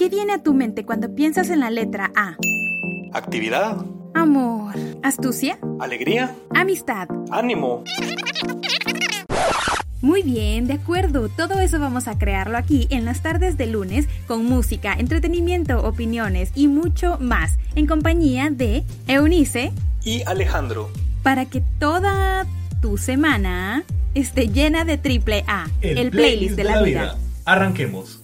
¿qué viene a tu mente cuando piensas en la letra A? Actividad. Amor. Astucia. Alegría. Amistad. Ánimo. Muy bien, de acuerdo. Todo eso vamos a crearlo aquí en las tardes de lunes con música, entretenimiento, opiniones y mucho más en compañía de Eunice y Alejandro. Para que toda tu semana esté llena de triple A, el, playlist, de, la, vida. Arranquemos.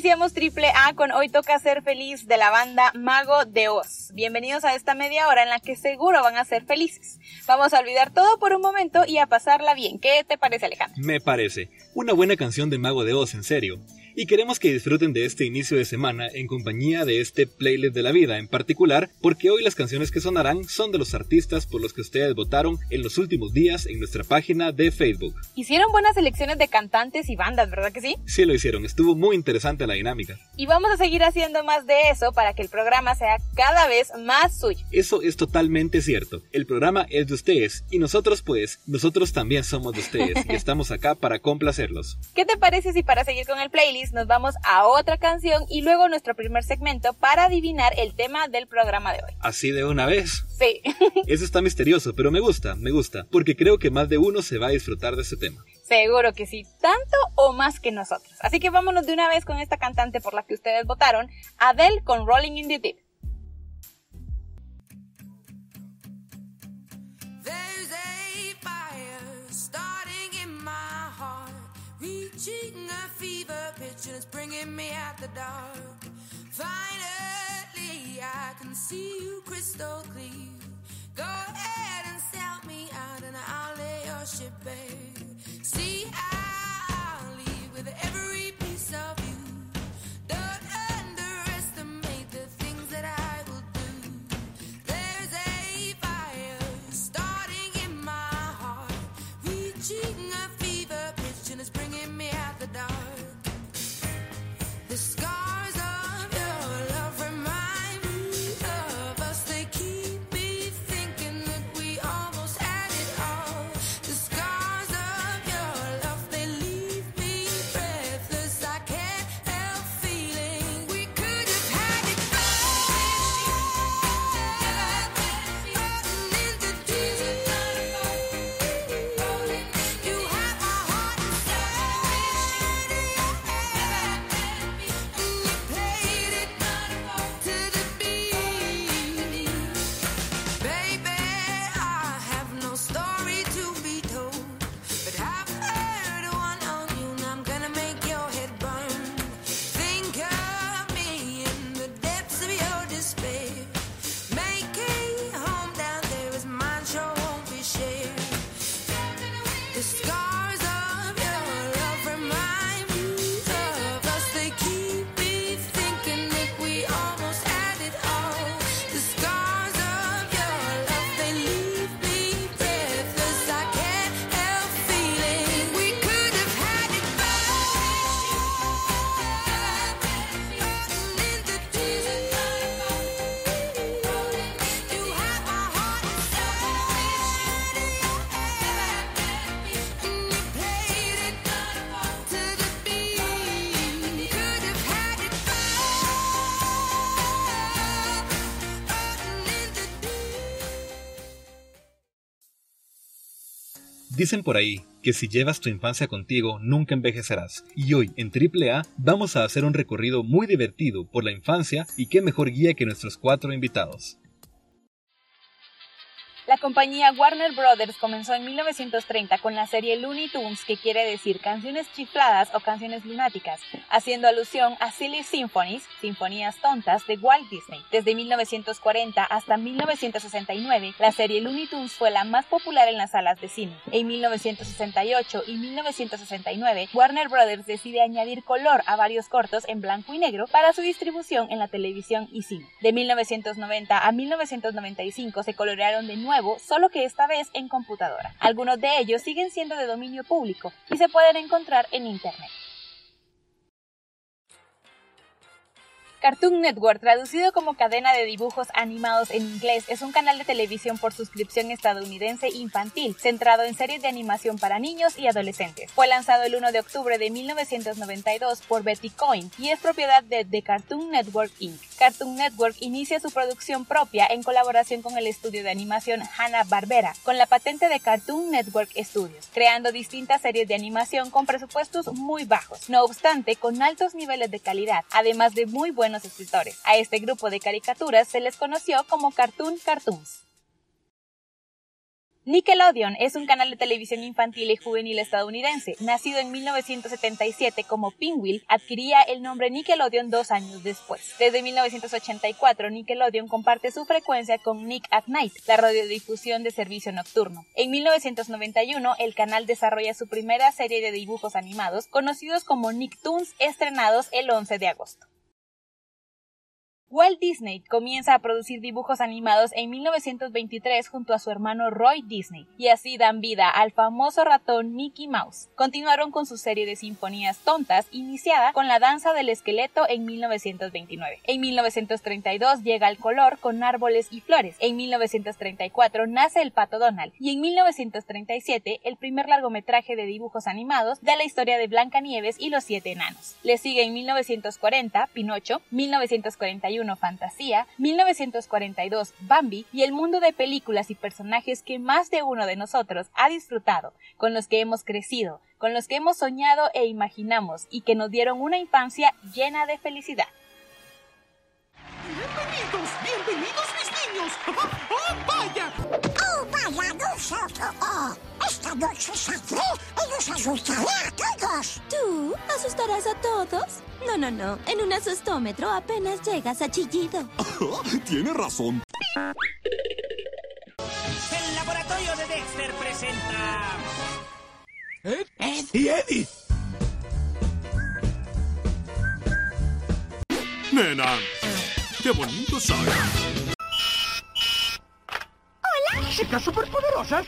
Iniciamos Triple A con Hoy Toca Ser Feliz de la banda Mago de Oz. Bienvenidos a esta media hora en la que seguro van a ser felices. Vamos a olvidar todo por un momento y a pasarla bien. ¿Qué te parece, Alejandro? Me parece. Una buena canción de Mago de Oz, en serio y queremos que disfruten de este inicio de semana en compañía de este playlist de la vida en particular, porque hoy las canciones que sonarán son de los artistas por los que ustedes votaron en los últimos días en nuestra página de Facebook. Hicieron buenas selecciones de cantantes y bandas, ¿verdad que sí? Sí lo hicieron, estuvo muy interesante la dinámica. Y vamos a seguir haciendo más de eso para que el programa sea cada vez más suyo. Eso es totalmente cierto. El programa es de ustedes y nosotros pues, nosotros también somos de ustedes y estamos acá para complacerlos. ¿Qué te parece si para seguir con el playlist nos vamos a otra canción y luego nuestro primer segmento para adivinar el tema del programa de hoy. ¿Así de una vez? Sí. Eso está misterioso, pero me gusta, me gusta, porque creo que más de uno se va a disfrutar de ese tema. Seguro que sí, tanto o más que nosotros. Así que vámonos de una vez con esta cantante por la que ustedes votaron, Adele con Rolling in the Deep. And it's bringing me out the dark. Finally, I can see you crystal clear. Go ahead and sell me out, and I'll lay your ship bare. See, I'll leave with every piece of you. Dicen por ahí que si llevas tu infancia contigo nunca envejecerás. Y hoy en AAA vamos a hacer un recorrido muy divertido por la infancia y qué mejor guía que nuestros cuatro invitados. La compañía Warner Brothers comenzó en 1930 con la serie Looney Tunes, que quiere decir canciones chifladas o canciones lunáticas, haciendo alusión a Silly Symphonies, sinfonías tontas de Walt Disney. Desde 1940 hasta 1969, la serie Looney Tunes fue la más popular en las salas de cine. En 1968 y 1969, Warner Brothers decide añadir color a varios cortos en blanco y negro para su distribución en la televisión y cine. De 1990 a 1995 se colorearon de nuevo solo que esta vez en computadora. Algunos de ellos siguen siendo de dominio público y se pueden encontrar en Internet. Cartoon Network, traducido como cadena de dibujos animados en inglés, es un canal de televisión por suscripción estadounidense infantil, centrado en series de animación para niños y adolescentes. Fue lanzado el 1 de octubre de 1992 por Betty Coin y es propiedad de The Cartoon Network Inc. Cartoon Network inicia su producción propia en colaboración con el estudio de animación Hanna-Barbera, con la patente de Cartoon Network Studios, creando distintas series de animación con presupuestos muy bajos, no obstante con altos niveles de calidad, además de muy escritores. A este grupo de caricaturas se les conoció como Cartoon Cartoons. Nickelodeon es un canal de televisión infantil y juvenil estadounidense. Nacido en 1977 como Pinwheel, adquiría el nombre Nickelodeon dos años después. Desde 1984, Nickelodeon comparte su frecuencia con Nick at Night, la radiodifusión de servicio nocturno. En 1991, el canal desarrolla su primera serie de dibujos animados, conocidos como Nicktoons, estrenados el 11 de agosto. Walt Disney comienza a producir dibujos animados en 1923 junto a su hermano Roy Disney, y así dan vida al famoso ratón Mickey Mouse. Continuaron con su serie de sinfonías tontas, iniciada con la danza del esqueleto en 1929. En 1932 llega el color con árboles y flores. En 1934 nace el pato Donald, y en 1937 el primer largometraje de dibujos animados de la historia de Blancanieves y los siete enanos. Le sigue en 1940 Pinocho, 1941 Fantasía, 1942 Bambi y el mundo de películas y personajes que más de uno de nosotros ha disfrutado, con los que hemos crecido, con los que hemos soñado e imaginamos y que nos dieron una infancia llena de felicidad. Bienvenidos, bienvenidos mis niños. ¡Oh, vaya! ¡Oh, vaya, nosotros! ¡Oh! Esta noche saldré y los asustaré a todos. ¿Tú asustarás a todos? No, no, no. En un asustómetro apenas llegas a chillido. Tiene razón. El laboratorio de Dexter presenta. Ed, Ed y Eddie. Nena, qué bonito soy. Chicas superpoderosas.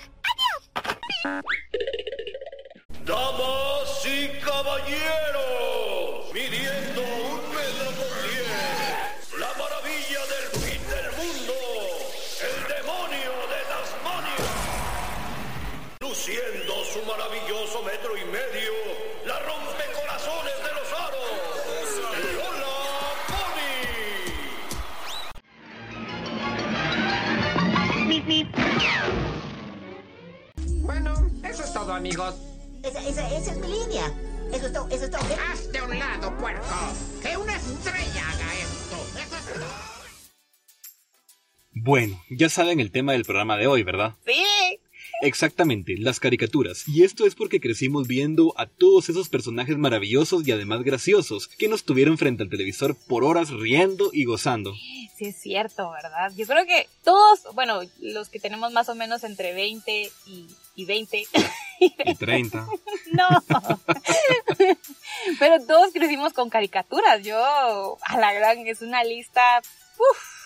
Damas y caballeros, midiendo un metro por diez, la maravilla del fin del mundo, el demonio de Tasmania, luciendo su maravilloso metro y medio, amigos. Esa, esa, esa es mi línea. Eso es todo, eso es todo. Haz de un lado, puerco. Que una estrella haga esto. Eso es todo. Bueno, ya saben el tema del programa de hoy, ¿verdad? Sí. Exactamente, las caricaturas. Y esto es porque crecimos viendo a todos esos personajes maravillosos y además graciosos que nos tuvieron frente al televisor por horas riendo y gozando. Sí, es cierto, ¿verdad? Yo creo que todos, bueno, los que tenemos más o menos entre 20 y, y 20. Y 30. no. Pero todos crecimos con caricaturas. Yo, a la gran, es una lista. Uf,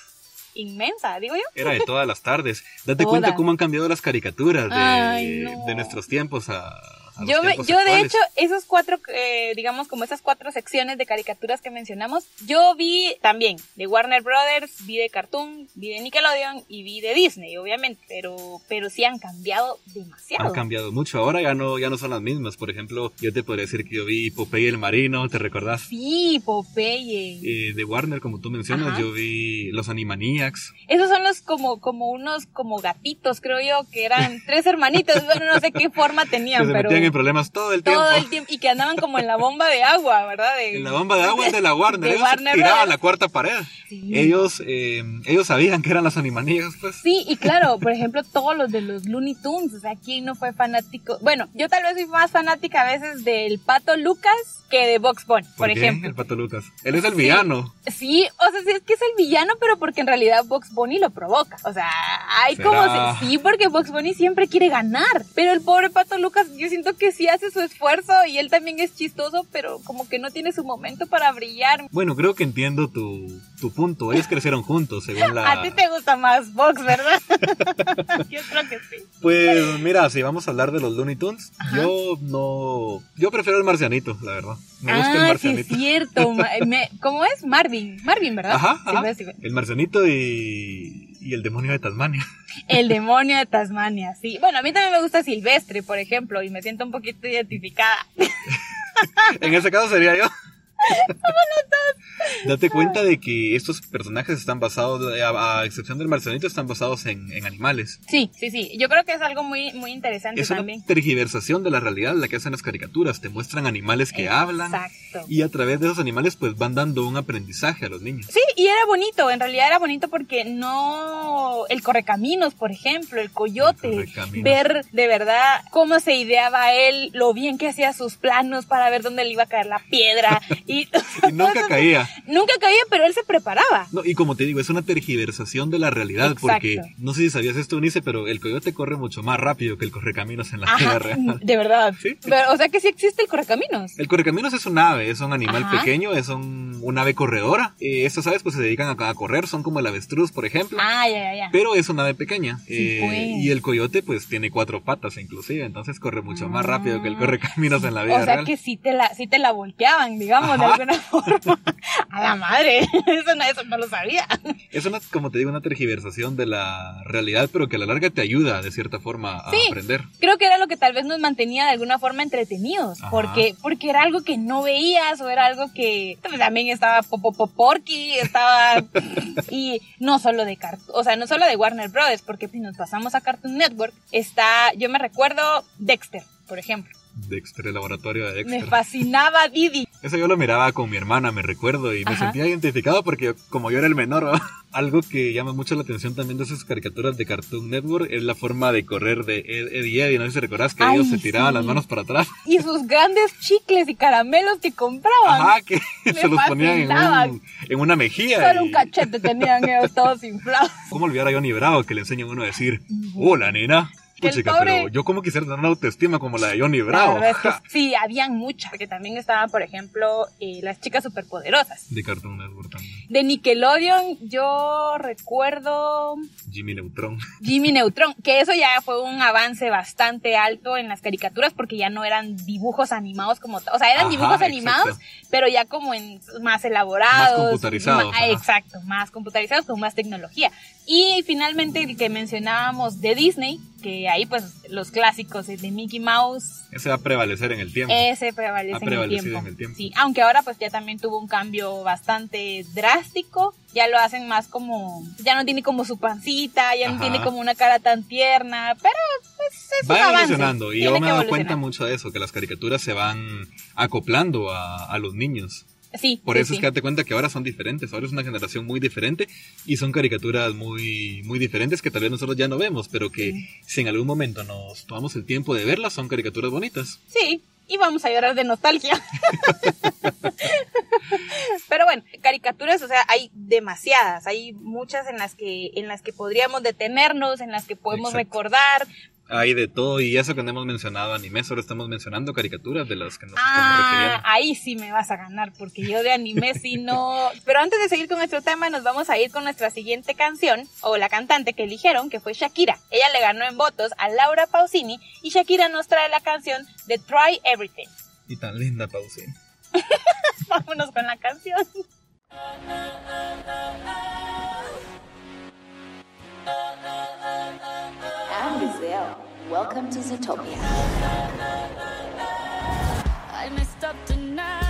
inmensa, digo yo. Era de todas las tardes. Date cuenta cómo han cambiado las caricaturas de, Ay, no. de nuestros tiempos a, Yo, me- yo de hecho, esos cuatro, eh, digamos, como esas cuatro secciones de caricaturas que mencionamos, yo vi también de Warner Brothers, vi de Cartoon, vi de Nickelodeon y vi de Disney, obviamente, pero, pero sí han cambiado demasiado. Han cambiado mucho. Ahora ya no, ya no son las mismas. Por ejemplo, yo te podría decir que yo vi Popeye el Marino, ¿te recordás? Sí, Popeye. Eh, de Warner, como tú mencionas, Ajá. yo vi Los Animaniacs. Esos son los como, como unos como gatitos, creo yo, que eran tres hermanitos. Bueno, no sé qué forma tenían, pero. Problemas todo el tiempo. todo el tiempo y que andaban como en la bomba de agua, ¿verdad? De- En la bomba de agua de la Warner, de ellos Warner tiraban Brothers. la cuarta pared. Ellos, eh, ellos sabían que eran las animaniacs, pues. Sí, y claro, por ejemplo, todos los de los Looney Tunes, o sea, ¿quién no fue fanático? Bueno, yo tal vez soy más fanática a veces del Pato Lucas que de Box Bunny, por, ¿Por qué? ejemplo. El Pato Lucas. Él es el villano. Sí, o sea, sí es que es el villano, pero porque en realidad Box Bunny lo provoca. O sea, hay ¿Será? como... sí, porque Box Bunny siempre quiere ganar. Pero el pobre Pato Lucas, yo siento que sí hace su esfuerzo y él también es chistoso, pero como que no tiene su momento para brillar. Bueno, creo que entiendo tu, tu punto. Ellos crecieron juntos, según la... A ti te gusta más Box, ¿verdad? yo creo que sí. Pues mira, si vamos a hablar de los Looney Tunes, yo no... Yo prefiero el marcianito, la verdad. Me gusta el ah, sí marcianito. es cierto. Me- ¿Cómo es? Marvin. Marvin, ¿verdad? Ajá, Sí, ajá. sí. El marcianito y, y el demonio de Tasmania. El demonio de Tasmania, sí. Bueno, a mí también me gusta Silvestre, por ejemplo, y me siento un poquito identificada. En ese caso sería yo. Date cuenta de que estos personajes están basados, a, a excepción del marcianito, están basados en, en animales. Sí, sí, sí. Yo creo que es algo muy, muy interesante Es una también. tergiversación de la realidad la que hacen las caricaturas. Te muestran animales que hablan Exacto. y a través de esos animales pues van dando un aprendizaje a los niños. Sí, y era bonito, en realidad era bonito porque no el correcaminos, por ejemplo, el coyote, El ver de verdad cómo se ideaba él, lo bien que hacía sus planos para ver dónde le iba a caer la piedra y, Y nunca caía. nunca caía, pero él se preparaba. No, y como te digo, es una tergiversación de la realidad Exacto. porque no sé si sabías esto, Unice, pero el coyote corre mucho más rápido que el correcaminos en la vida real. de verdad. Sí. Pero, o sea que sí existe el correcaminos. El correcaminos es un ave, es un animal Ajá. pequeño, es un, un ave corredora. Eh, estas aves pues se dedican a, a correr, son como el avestruz, por ejemplo. Ah, ya, ya, ya. Pero es una ave pequeña. Sí, Eh, pues. Y el coyote pues tiene cuatro patas inclusive, entonces corre mucho más rápido que el correcaminos en la vida Ah. O sea real. que sí te la, sí te la volteaban, digamos. Alguna forma. A la madre. Eso no, eso no lo sabía. Es una, como te digo, una tergiversación de la realidad, pero que a la larga te ayuda de cierta forma a Sí. aprender. Creo que era lo que tal vez nos mantenía de alguna forma entretenidos. Ajá. Porque, porque era algo que no veías o era algo que pues, también estaba Popoporky, estaba. y no solo de Cartoon, o sea, no solo de Warner Brothers, porque si nos pasamos a Cartoon Network, está, yo me recuerdo Dexter, por ejemplo. Dexter, el laboratorio de Me Dexter. fascinaba Didi. Eso yo lo miraba con mi hermana, me recuerdo, y me Ajá. sentía identificado porque como yo era el menor, ¿va? algo que llama mucho la atención también de esas caricaturas de Cartoon Network es la forma de correr de Ed, Ed y Eddie. No sé si recordás que Ay, ellos se tiraban sí. las manos para atrás. Y sus grandes chicles y caramelos que compraban. Ajá, que Me se los ponían en, fascinaban. un- en una mejilla. Solo y- un cachete tenían ellos todos inflados. ¿Cómo olvidar a Johnny Bravo que le enseña a uno a decir, hola nena? Puchica, pobre- pero yo como quisiera tener una autoestima como la de Johnny Bravo. verdad es que sí, habían muchas, que también estaban, por ejemplo, eh, las chicas superpoderosas. De Cartoon Network también. De Nickelodeon, yo recuerdo Jimmy Neutron. Jimmy Neutron, que eso ya fue un avance bastante alto en las caricaturas porque ya no eran dibujos animados como. O sea, eran Ajá, dibujos exacto. animados, pero ya como en más elaborados. Más computarizados, exacto, más computarizados con más tecnología. Y finalmente el que mencionábamos de Disney, que ahí pues los clásicos de Mickey Mouse, Ese va a prevalecer en el tiempo. ese prevalece en el tiempo. en el tiempo. Sí, aunque ahora pues ya también tuvo un cambio bastante drástico. Ya lo hacen más como, ya no tiene como su pancita, ya no tiene como una cara tan tierna, pero pues es un Va avance. evolucionando y Tiene yo me he dado cuenta mucho de eso, que las caricaturas se van acoplando a, a los niños. Sí, Por sí, eso es que date cuenta que ahora son diferentes, ahora es una generación muy diferente y son caricaturas muy, muy diferentes que tal vez nosotros ya no vemos, pero que si en algún momento nos tomamos el tiempo de verlas, son caricaturas bonitas. Sí, y vamos a llorar de nostalgia. Pero bueno, caricaturas, o sea, hay demasiadas, hay muchas en las que en las que podríamos detenernos, en las que podemos Exacto. recordar. Hay de todo y eso que no hemos mencionado anime, solo estamos mencionando caricaturas de las que nos estamos Ah, refiriendo. ahí sí me vas a ganar, porque yo de anime sí no. Pero antes de seguir con nuestro tema, nos vamos a ir con nuestra siguiente canción, o la cantante que eligieron, que fue Shakira. Ella le ganó en votos a Laura Pausini, y Shakira nos trae la canción de Try Everything. Y tan linda, Pausín. Vámonos con la canción. I'm Gazelle. Welcome to Zootopia. I messed up tonight.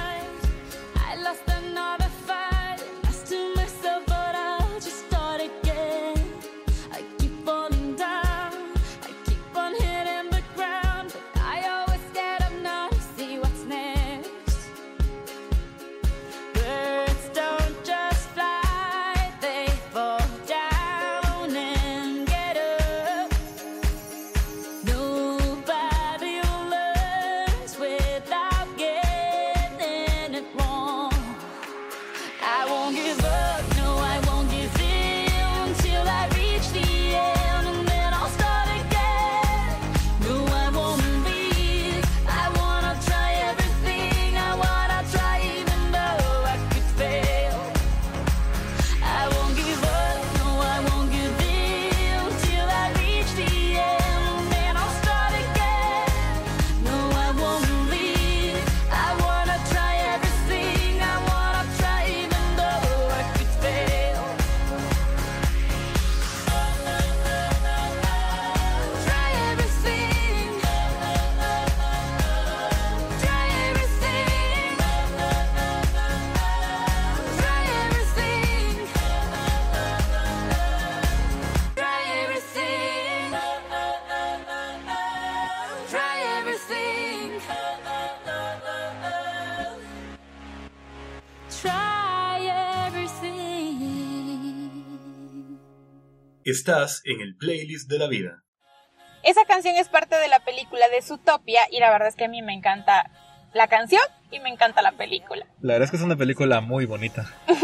Estás en el playlist de la vida. Esa canción es parte de la película de Zootopia y la verdad es que a mí me encanta la canción y me encanta la película. La verdad es que es una película muy bonita.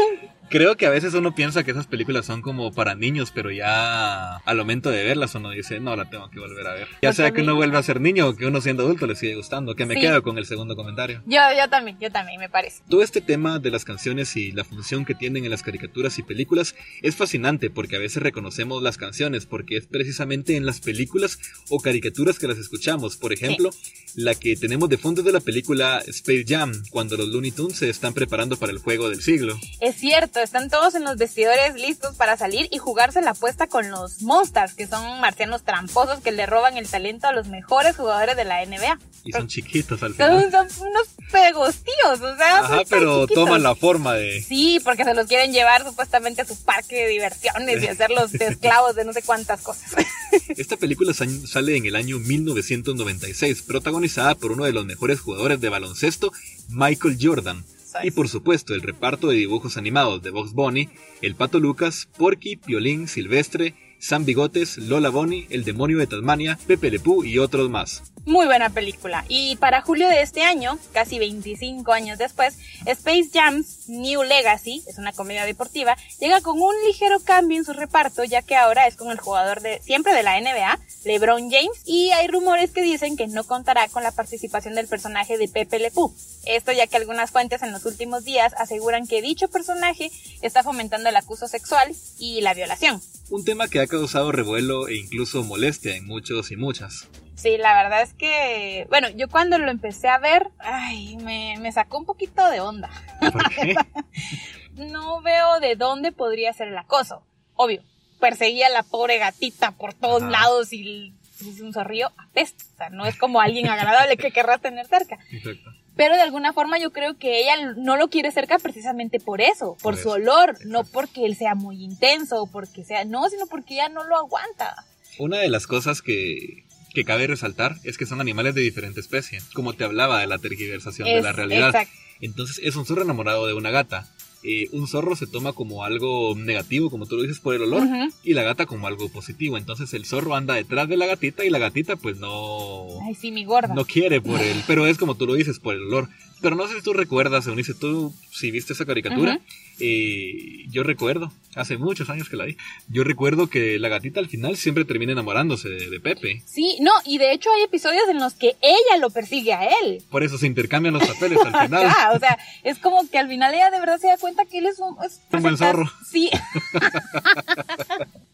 Creo que a veces uno piensa que esas películas son como para niños, pero ya al momento de verlas uno dice, no, la tengo que volver a ver. Ya Pues sea a que uno vuelva a ser niño o que uno siendo adulto le sigue gustando, que me Sí. quedo con el segundo comentario. Yo, yo también, yo también, me parece. Todo este tema de las canciones y la función que tienen en las caricaturas y películas es fascinante porque a veces reconocemos las canciones porque es precisamente en las películas o caricaturas que las escuchamos. Por ejemplo, la que tenemos de fondo de la película Space Jam, cuando los Looney Tunes se están preparando para el juego del siglo. Es cierto, están todos en los vestidores listos para salir y jugarse la apuesta con los Monsters, que son marcianos tramposos que le roban el talento a los mejores jugadores de la NBA. Y son chiquitos al final. Son, son unos pegostíos, o sea, Ajá, pero chiquitos. toman la forma de... Sí, porque se los quieren llevar supuestamente a su parque de diversiones y hacerlos esclavos de no sé cuántas cosas. Esta película sa- sale en el año 1996, protagonizada por uno de los mejores jugadores de baloncesto, Michael Jordan. Y por supuesto, el reparto de dibujos animados de Box Bunny, El Pato Lucas, Porky, Piolín, Silvestre, Sam Bigotes, Lola Bunny, El Demonio de Tasmania, Pepe Le Pew y otros más. Muy buena película. Y para julio de este año, casi 25 años después, Space Jam's New Legacy, es una comedia deportiva, llega con un ligero cambio en su reparto, ya que ahora es con el jugador de siempre de la NBA, LeBron James, y hay rumores que dicen que no contará con la participación del personaje de Pepe Le Pew. Esto ya que algunas fuentes en los últimos días aseguran que dicho personaje está fomentando el acuso sexual y la violación. Un tema que ha causado revuelo e incluso molestia en muchos y muchas. Sí, la verdad es que, bueno, yo cuando lo empecé a ver, ay, me, me sacó un poquito de onda. ¿Por qué? No veo de dónde podría ser el acoso. Obvio, perseguía a la pobre gatita por todos lados y un zorrillo apesta. O sea, no es como alguien agradable que querrás tener cerca. Exacto. Pero de alguna forma yo creo que ella no lo quiere cerca precisamente por eso, por, Por su eso, olor, no porque él sea muy intenso o porque sea, no, sino porque ella no lo aguanta. Una de las cosas que, que cabe resaltar es que son animales de diferente especie, como te hablaba de la tergiversación de la realidad. exacto. Entonces es un zorro enamorado de una gata. Eh, un zorro se toma como algo negativo, como tú lo dices, por el olor, y la gata como algo positivo. Entonces el zorro anda detrás de la gatita y la gatita pues no, Ay, sí, mi gorda. no quiere por él, pero es como tú lo dices, por el olor. Pero no sé si tú recuerdas, Eunice, tú si viste esa caricatura, eh, yo recuerdo, hace muchos años que la vi, yo recuerdo que la gatita al final siempre termina enamorándose de, de Pepe. Sí, no, y de hecho hay episodios en los que ella lo persigue a él. Por eso se intercambian los papeles al final. Ajá, o sea, es como que al final ella de verdad se da cuenta que él es un... es Un buen zorro. Sí.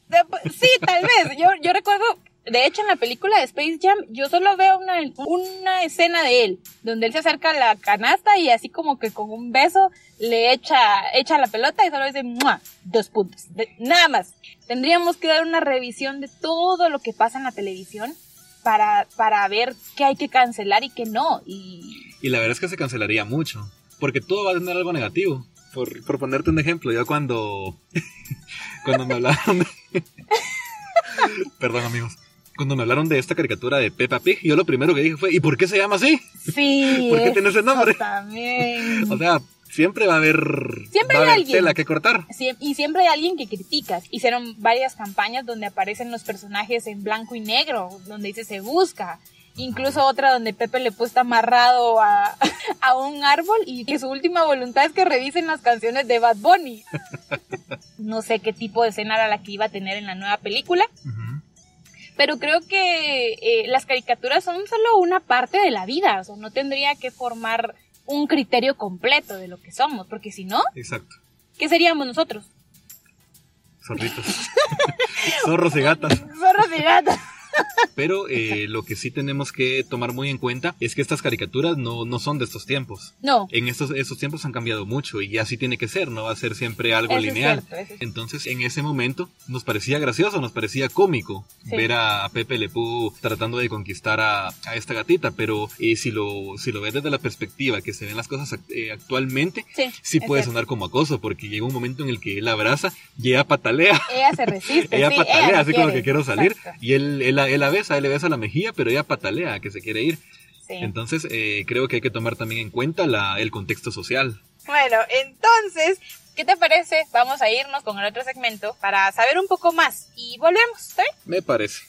De- sí, tal vez. Yo, yo recuerdo, de hecho en la película de Space Jam, yo solo veo una, una escena de él, donde él se acerca a la canasta y así como que con un beso le echa, echa la pelota y solo dice, ¡mua! Dos puntos. Nada más. Tendríamos que dar una revisión de todo lo que pasa en la televisión para, para ver qué hay que cancelar y qué no. Y Y la verdad es que se cancelaría mucho, porque todo va a tener algo negativo. Por, por ponerte un ejemplo, yo cuando, cuando me hablaron de... Perdón amigos. Cuando me hablaron de esta caricatura de Peppa Pig, yo lo primero que dije fue, ¿y por qué se llama así? Sí. ¿Por qué tiene ese nombre? También. O sea, siempre va a haber, Siempre va a hay haber alguien. tela que cortar. Sie- y siempre hay alguien que critica. Hicieron varias campañas donde aparecen los personajes en blanco y negro, donde dice se busca. Incluso otra donde Pepe le puesta amarrado a, a un árbol y que su última voluntad es que revisen las canciones de Bad Bunny. No sé qué tipo de escena era la que iba a tener en la nueva película. Pero creo que eh, las caricaturas son solo una parte de la vida. O sea, no tendría que formar un criterio completo de lo que somos. Porque si no, Exacto. ¿qué seríamos nosotros? Zorritos. Zorros y gatas. Zorros y gatos. Pero eh, lo que sí tenemos que tomar muy en cuenta es que estas caricaturas no, no son de estos tiempos. No. En estos, estos tiempos han cambiado mucho y así tiene que ser, no va a ser siempre algo Eso es lineal. cierto, es- Entonces, en ese momento nos parecía gracioso, nos parecía cómico Sí. ver a Pepe Le Pew tratando de conquistar a, a esta gatita, pero eh, si, lo, si lo ves desde la perspectiva que se ven las cosas act- eh, actualmente, Sí, sí puede cierto. sonar como acoso, porque llega un momento en el que él abraza y ella patalea. Ella se resiste. Ella sí, patalea, no así como quiere. que quiero salir. Exacto. Y él, él, la- él la besa, él le besa la mejilla, pero ella patalea, que se quiere ir. Sí. Entonces, eh, creo que hay que tomar también en cuenta la, el contexto social. Bueno, entonces, ¿qué te parece? Vamos a irnos con el otro segmento para saber un poco más y volvemos, ¿está bien? Me parece.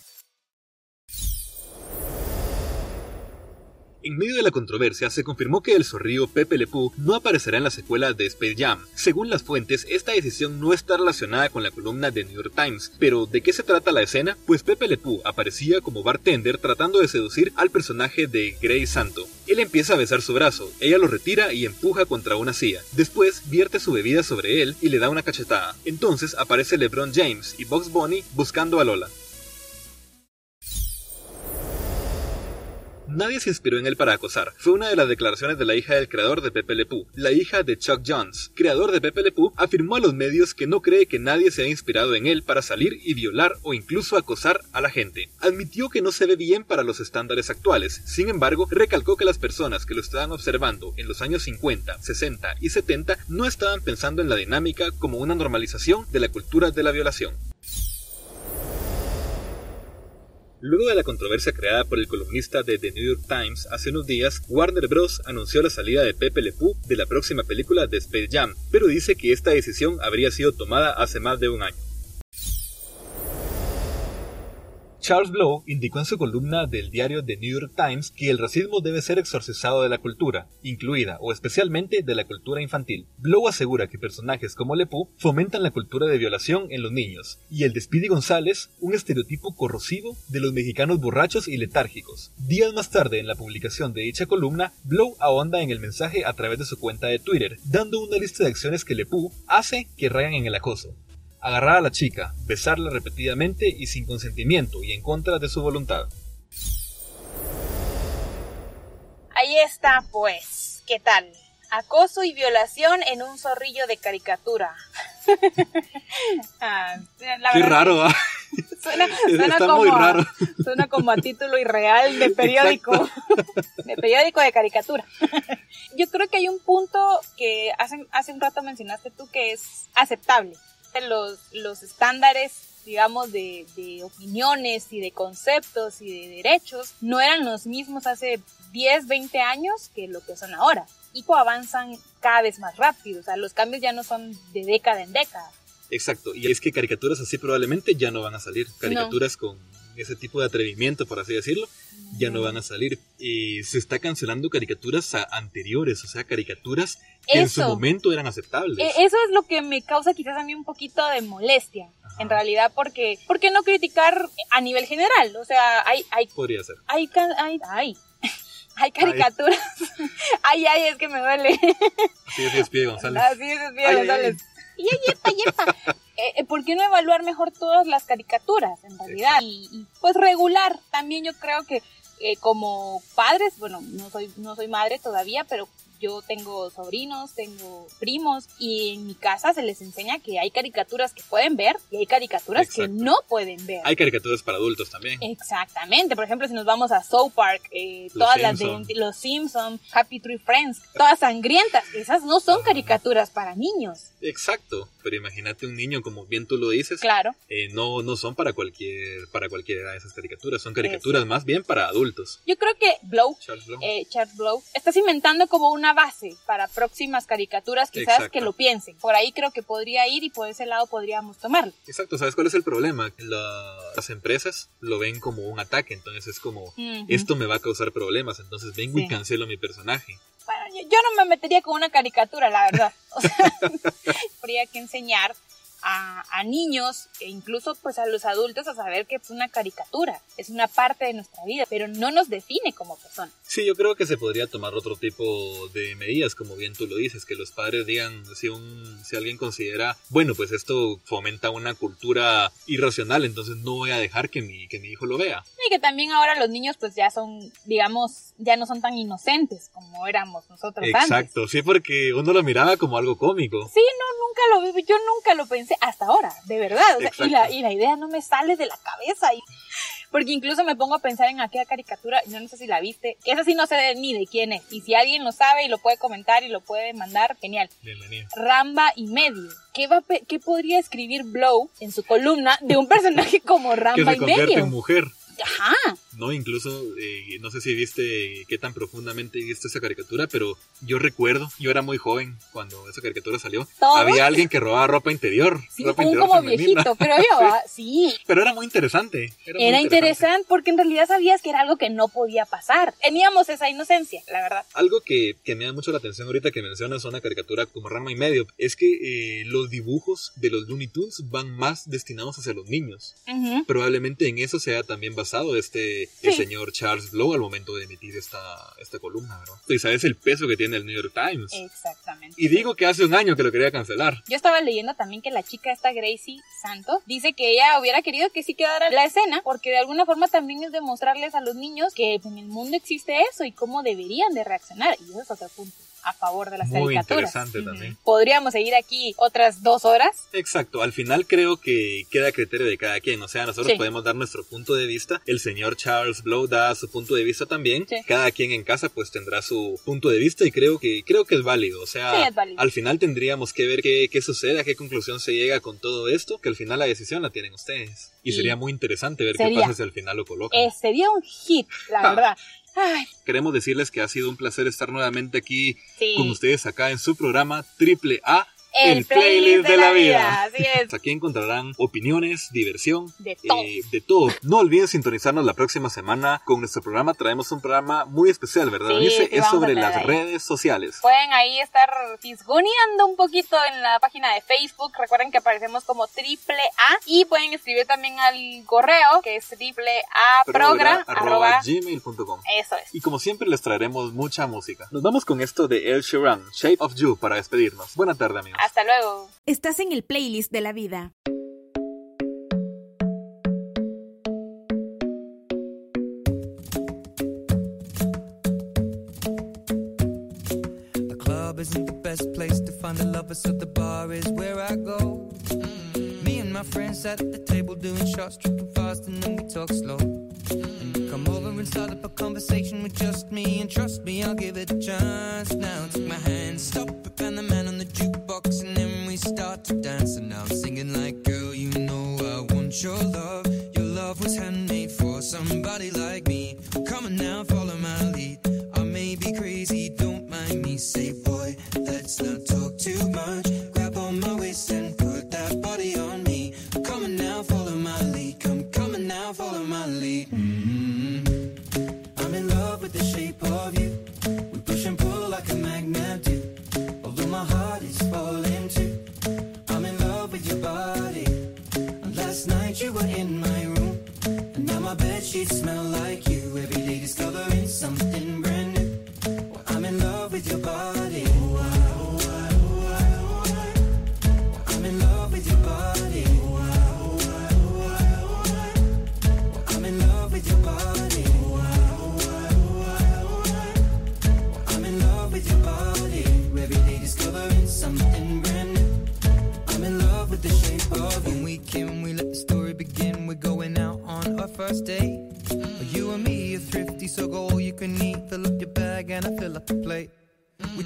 En medio de la controversia, se confirmó que el zorrillo Pepe Le no aparecerá en la secuela de Space Jam. Según las fuentes, esta decisión no está relacionada con la columna de New York Times. Pero, ¿de qué se trata la escena? Pues Pepe Le aparecía como bartender tratando de seducir al personaje de Grey Santo. Él empieza a besar su brazo, ella lo retira y empuja contra una silla. Después, vierte su bebida sobre él y le da una cachetada. Entonces aparece LeBron James y Bugs Bunny buscando a Lola. Nadie se inspiró en él para acosar. Fue una de las declaraciones de la hija del creador de Pepe Le Pew. La hija de Chuck Jones, creador de Pepe Le Pew, afirmó a los medios que no cree que nadie se haya inspirado en él para salir y violar o incluso acosar a la gente. Admitió que no se ve bien para los estándares actuales. Sin embargo, recalcó que las personas que lo estaban observando en los años 50, 60 y 70 no estaban pensando en la dinámica como una normalización de la cultura de la violación. Luego de la controversia creada por el columnista de The New York Times hace unos días, Warner Bros. anunció la salida de Pepe Le Pew de la próxima película de Space Jam, pero dice que esta decisión habría sido tomada hace más de un año. Charles Blow indicó en su columna del diario The New York Times que el racismo debe ser exorcizado de la cultura, incluida o especialmente de la cultura infantil. Blow asegura que personajes como Lepu fomentan la cultura de violación en los niños, y el de Speedy González un estereotipo corrosivo de los mexicanos borrachos y letárgicos. Días más tarde, en la publicación de dicha columna, Blow ahonda en el mensaje a través de su cuenta de Twitter, dando una lista de acciones que Lepu hace que rayan en el acoso agarrar a la chica, besarla repetidamente y sin consentimiento y en contra de su voluntad. Ahí está, pues. ¿Qué tal? Acoso y violación en un zorrillo de caricatura. Ah, la Qué raro. Suena, suena Está como, muy a- raro. suena como a título irreal de periódico. De periódico de caricatura. Yo creo que hay un punto que hace, hace un rato mencionaste tú que es aceptable. Los, los estándares, digamos, de, de opiniones y de conceptos y de derechos no eran los mismos hace 10, 20 años que lo que son ahora. Y avanzan cada vez más rápido. O sea, los cambios ya no son de década en década. Exacto, y es que caricaturas así probablemente ya no van a salir. Caricaturas con ese tipo de atrevimiento, por así decirlo, ya no van a salir. Y se está cancelando caricaturas anteriores, o sea, caricaturas que en su Eso. momento eran aceptables. E- Eso es lo que me causa quizás a mí un poquito de molestia, en realidad, porque ¿por qué no criticar a nivel general? O sea, hay hay Podría ser. hay hay, hay, hay caricaturas. Ay, ay, es que me duele. Así es, despide González. Así es, es bien, Ay, ay, González. Y ay, yepa, yepa. Eh, eh, ¿Por qué no evaluar mejor todas las caricaturas, en realidad? Y, y, pues regular. También yo creo que eh, como padres, bueno, no soy, no soy madre todavía, pero yo tengo sobrinos, tengo primos, y en mi casa se les enseña que hay caricaturas que pueden ver y hay caricaturas Exacto. que no pueden ver. Hay caricaturas para adultos también. Exactamente, por ejemplo, si nos vamos a South Park, eh, todas las de Los Simpson, Happy Tree Friends, todas sangrientas, esas no son caricaturas para niños. Exacto, pero imagínate un niño, como bien tú lo dices, Claro. eh, no, no son para cualquier, para cualquiera de esas caricaturas, son caricaturas más bien para adultos. Yo creo que Blow, Charles Blow. eh, Charles Blow, estás inventando como una base para próximas caricaturas, quizás Exacto. que lo piensen. Por ahí creo que podría ir y por ese lado podríamos tomarlo. Exacto, ¿sabes cuál es el problema? La- las empresas lo ven como un ataque, entonces es como, esto me va a causar problemas, entonces vengo y cancelo mi personaje. Bueno, yo, yo no me metería con una caricatura, la verdad. O sea, habría que enseñar a, a niños e incluso pues a los adultos a saber que es una caricatura, es una parte de nuestra vida, pero no nos define como personas. Sí, yo creo que se podría tomar otro tipo de medidas, como bien tú lo dices, que los padres digan si un si alguien considera, bueno, pues esto fomenta una cultura irracional, entonces no voy a dejar que mi que mi hijo lo vea. Y que también ahora los niños pues ya son, digamos, ya no son tan inocentes como éramos nosotros antes. Exacto, sí, porque uno lo miraba como algo cómico. Sí, no, nunca lo vi, yo nunca lo pensé hasta ahora, de verdad. O sea, y, la, Exacto. y la idea no me sale de la cabeza. y- porque incluso me pongo a pensar en aquella caricatura, yo no sé si la viste, que esa sí no sé ni de quién es. Y si alguien lo sabe y lo puede comentar y lo puede mandar, genial. Bienvenido. Ramba y medio. ¿Qué, va, ¿Qué podría escribir Blow en su columna de un personaje como Que Ramba se y medio? en mujer. Ajá. ¿No? Incluso, eh, no sé si viste qué tan profundamente viste esa caricatura, pero yo recuerdo, yo era muy joven cuando esa caricatura salió. Había alguien que robaba ropa interior. Sí, ropa interior como femenina. viejito, sí. Pero era muy interesante. Era, muy interesante porque en realidad sabías que era algo que no podía pasar. Teníamos esa inocencia, la verdad. Algo que, que me da mucho la atención ahorita que mencionas una caricatura como Rama y Medio es que eh, los dibujos de los Looney Tunes van más destinados hacia los niños. Probablemente en eso se haya también basado este el señor Charles Blow al momento de emitir esta, esta columna, ¿verdad? Y sabes el peso que tiene el New York Times. Exactamente. Y digo que hace un año que lo quería cancelar. Yo estaba leyendo también que la chica esta Gracie Santos dice que ella hubiera querido que sí quedara la escena porque de alguna forma también es demostrarles a los niños que en el mundo existe eso y cómo deberían de reaccionar. Y eso es otro punto a favor de las Muy caricaturas. interesante también. Podríamos seguir aquí otras dos horas. Exacto, al final creo que queda a criterio de cada quien, o sea, nosotros Sí. podemos dar nuestro punto de vista, el señor Charles Blow da su punto de vista también, Sí. cada quien en casa pues tendrá su punto de vista y creo que creo que es válido, o sea, Sí, es válido. al final tendríamos que ver qué, qué sucede, a qué conclusión se llega con todo esto, que al final la decisión la tienen ustedes. Y Y sería muy interesante ver sería. qué pasa si al final lo colocan. Eh, sería un hit, la verdad. Ay, Queremos decirles que ha sido un placer estar nuevamente aquí Sí. con ustedes acá en su programa Triple A. El playlist de la vida, así es. Aquí encontrarán opiniones, diversión, De todo. eh, de todo. No olviden sintonizarnos la próxima semana con nuestro programa. Traemos un programa muy especial, ¿verdad? Sí, sí, es sobre las ahí. redes sociales. Pueden ahí estar fisgoneando un poquito en la página de Facebook. Recuerden que aparecemos como triple A y pueden escribir también al correo que es triple A arroba arroba- gmail.com. Eso es. Y como siempre les traeremos mucha música. Nos vamos con esto de El Sheeran, Shape of You, para despedirnos. Buena tarde, amigos. Hasta luego. Estás en el playlist de la vida. The club isn't the best place to find a lover, so the bar is where I go. Mm. Me and my friends at the table doing shots, tripping fast, and then we talk slow. And you come over and start up a conversation with just me, and trust me, I'll give it a chance. Now take my hand, start to dance. And now I'm singing like, girl, you know I want your love. Your love was handmade for somebody like me.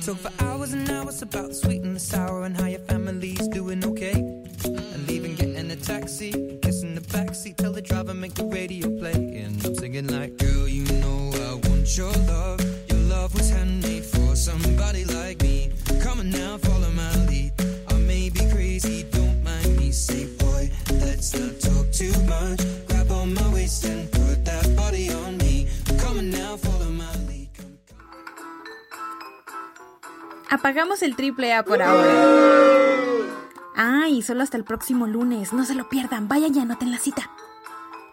Talk for hours and hours about sweet Apagamos el triple A por ahora. Ah, y solo hasta el próximo lunes. No se lo pierdan. Vayan y anoten la cita.